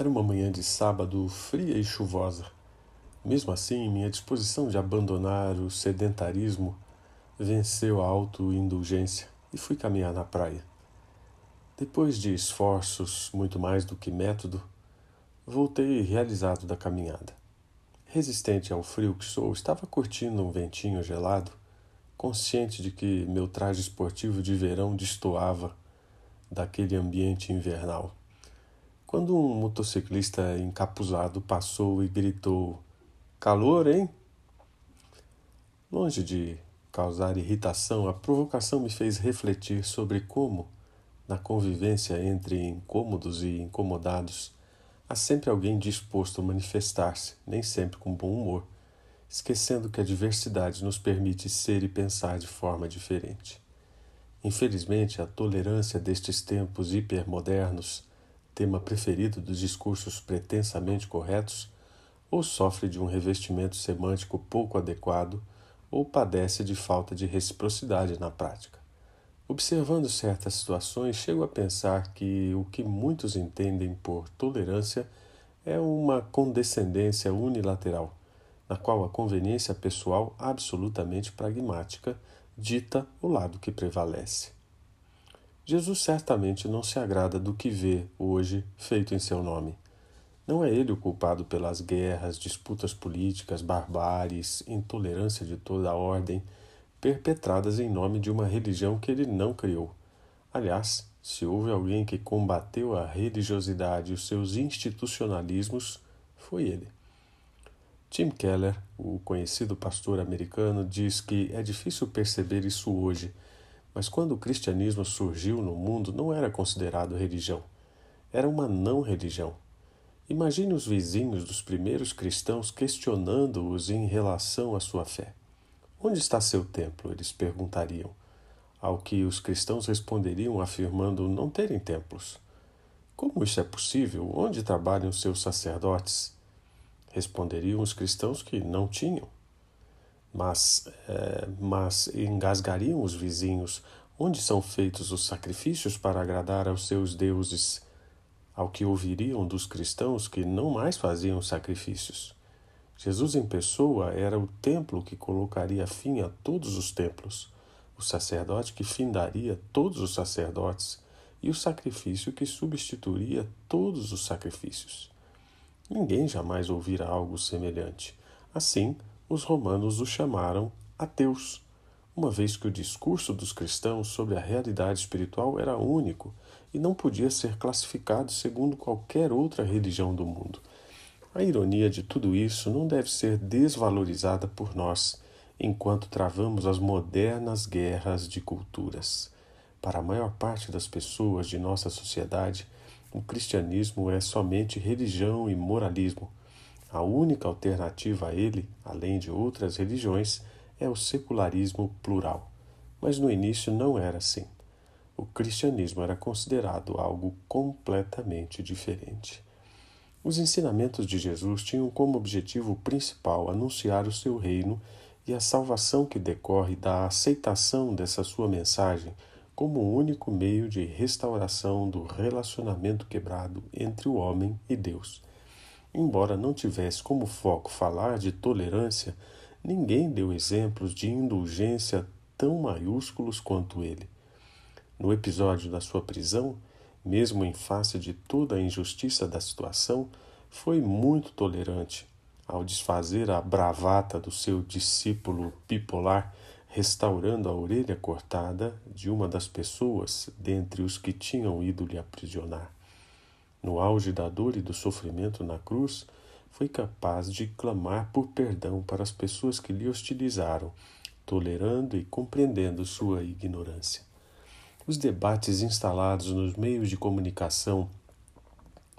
Era uma manhã de sábado fria e chuvosa. Mesmo assim, minha disposição de abandonar o sedentarismo venceu a autoindulgência e fui caminhar na praia. Depois de esforços muito mais do que método, voltei realizado da caminhada. Resistente ao frio que sou, estava curtindo um ventinho gelado, consciente de que meu traje esportivo de verão destoava daquele ambiente invernal quando um motociclista encapuzado passou e gritou: Calor, hein? Longe de causar irritação, a provocação me fez refletir sobre como, na convivência entre incômodos e incomodados, há sempre alguém disposto a manifestar-se, nem sempre com bom humor, esquecendo que a diversidade nos permite ser e pensar de forma diferente. Infelizmente, a tolerância destes tempos hipermodernos tema preferido dos discursos pretensamente corretos, ou sofre de um revestimento semântico pouco adequado, ou padece de falta de reciprocidade na prática. Observando certas situações, chego a pensar que o que muitos entendem por tolerância é uma condescendência unilateral, na qual a conveniência pessoal absolutamente pragmática dita o lado que prevalece. Jesus certamente não se agrada do que vê hoje feito em seu nome. Não é ele o culpado pelas guerras, disputas políticas, barbáries, intolerância de toda a ordem, perpetradas em nome de uma religião que ele não criou. Aliás, se houve alguém que combateu a religiosidade e os seus institucionalismos, foi ele. Tim Keller, o conhecido pastor americano, diz que é difícil perceber isso hoje mas quando o cristianismo surgiu no mundo, não era considerado religião, era uma não religião. Imagine os vizinhos dos primeiros cristãos questionando-os em relação à sua fé. Onde está seu templo? Eles perguntariam. Ao que os cristãos responderiam afirmando não terem templos. Como isso é possível? Onde trabalham seus sacerdotes? Responderiam os cristãos que não tinham mas, é, mas engasgariam os vizinhos. Onde são feitos os sacrifícios para agradar aos seus deuses? Ao que ouviriam dos cristãos que não mais faziam sacrifícios. Jesus em pessoa era o templo que colocaria fim a todos os templos, o sacerdote que findaria todos os sacerdotes e o sacrifício que substituiria todos os sacrifícios. Ninguém jamais ouvira algo semelhante. Assim, os romanos o chamaram ateus, uma vez que o discurso dos cristãos sobre a realidade espiritual era único e não podia ser classificado segundo qualquer outra religião do mundo. A ironia de tudo isso não deve ser desvalorizada por nós, enquanto travamos as modernas guerras de culturas. Para a maior parte das pessoas de nossa sociedade, o cristianismo é somente religião e moralismo a única alternativa a ele, além de outras religiões, é o secularismo plural. Mas no início não era assim. O cristianismo era considerado algo completamente diferente. Os ensinamentos de Jesus tinham como objetivo principal anunciar o seu reino e a salvação que decorre da aceitação dessa sua mensagem como o único meio de restauração do relacionamento quebrado entre o homem e Deus. Embora não tivesse como foco falar de tolerância, ninguém deu exemplos de indulgência tão maiúsculos quanto ele. No episódio da sua prisão, mesmo em face de toda a injustiça da situação, foi muito tolerante ao desfazer a bravata do seu discípulo bipolar, restaurando a orelha cortada de uma das pessoas dentre os que tinham ido lhe aprisionar no auge da dor e do sofrimento na cruz, foi capaz de clamar por perdão para as pessoas que lhe hostilizaram, tolerando e compreendendo sua ignorância. Os debates instalados nos meios de comunicação,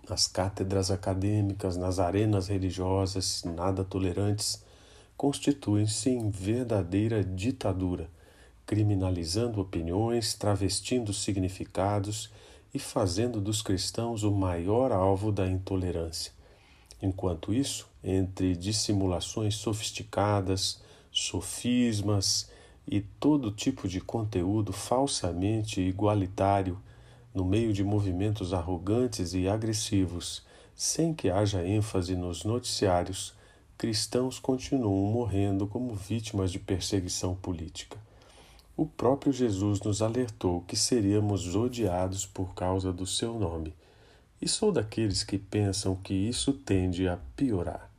nas cátedras acadêmicas, nas arenas religiosas nada tolerantes, constituem-se em verdadeira ditadura, criminalizando opiniões, travestindo significados e fazendo dos cristãos o maior alvo da intolerância. Enquanto isso, entre dissimulações sofisticadas, sofismas e todo tipo de conteúdo falsamente igualitário, no meio de movimentos arrogantes e agressivos, Sem que haja ênfase nos noticiários, cristãos continuam morrendo como vítimas de perseguição política. O próprio Jesus nos alertou que seríamos odiados por causa do seu nome, e sou daqueles que pensam que isso tende a piorar.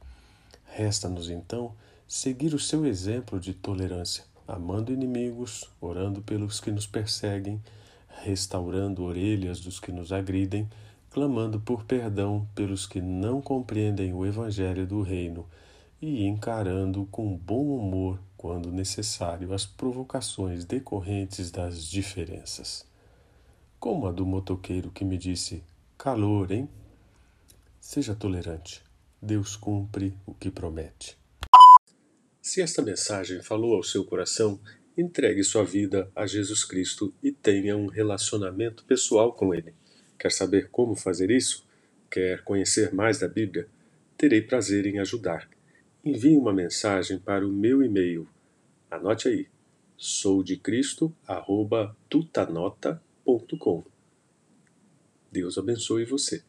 Resta-nos então seguir o seu exemplo de tolerância, amando inimigos, orando pelos que nos perseguem, restaurando orelhas dos que nos agridem, clamando por perdão pelos que não compreendem o Evangelho do Reino e encarando com bom humor, quando necessário, as provocações decorrentes das diferenças. Como a do motoqueiro que me disse: calor, hein? Seja tolerante. Deus cumpre o que promete. Se esta mensagem falou ao seu coração, entregue sua vida a Jesus Cristo e tenha um relacionamento pessoal com Ele. Quer saber como fazer isso? Quer conhecer mais da Bíblia? Terei prazer em ajudar. Envie uma mensagem para o meu e-mail. Anote aí: soudecristo@tutanota.com. Deus abençoe você.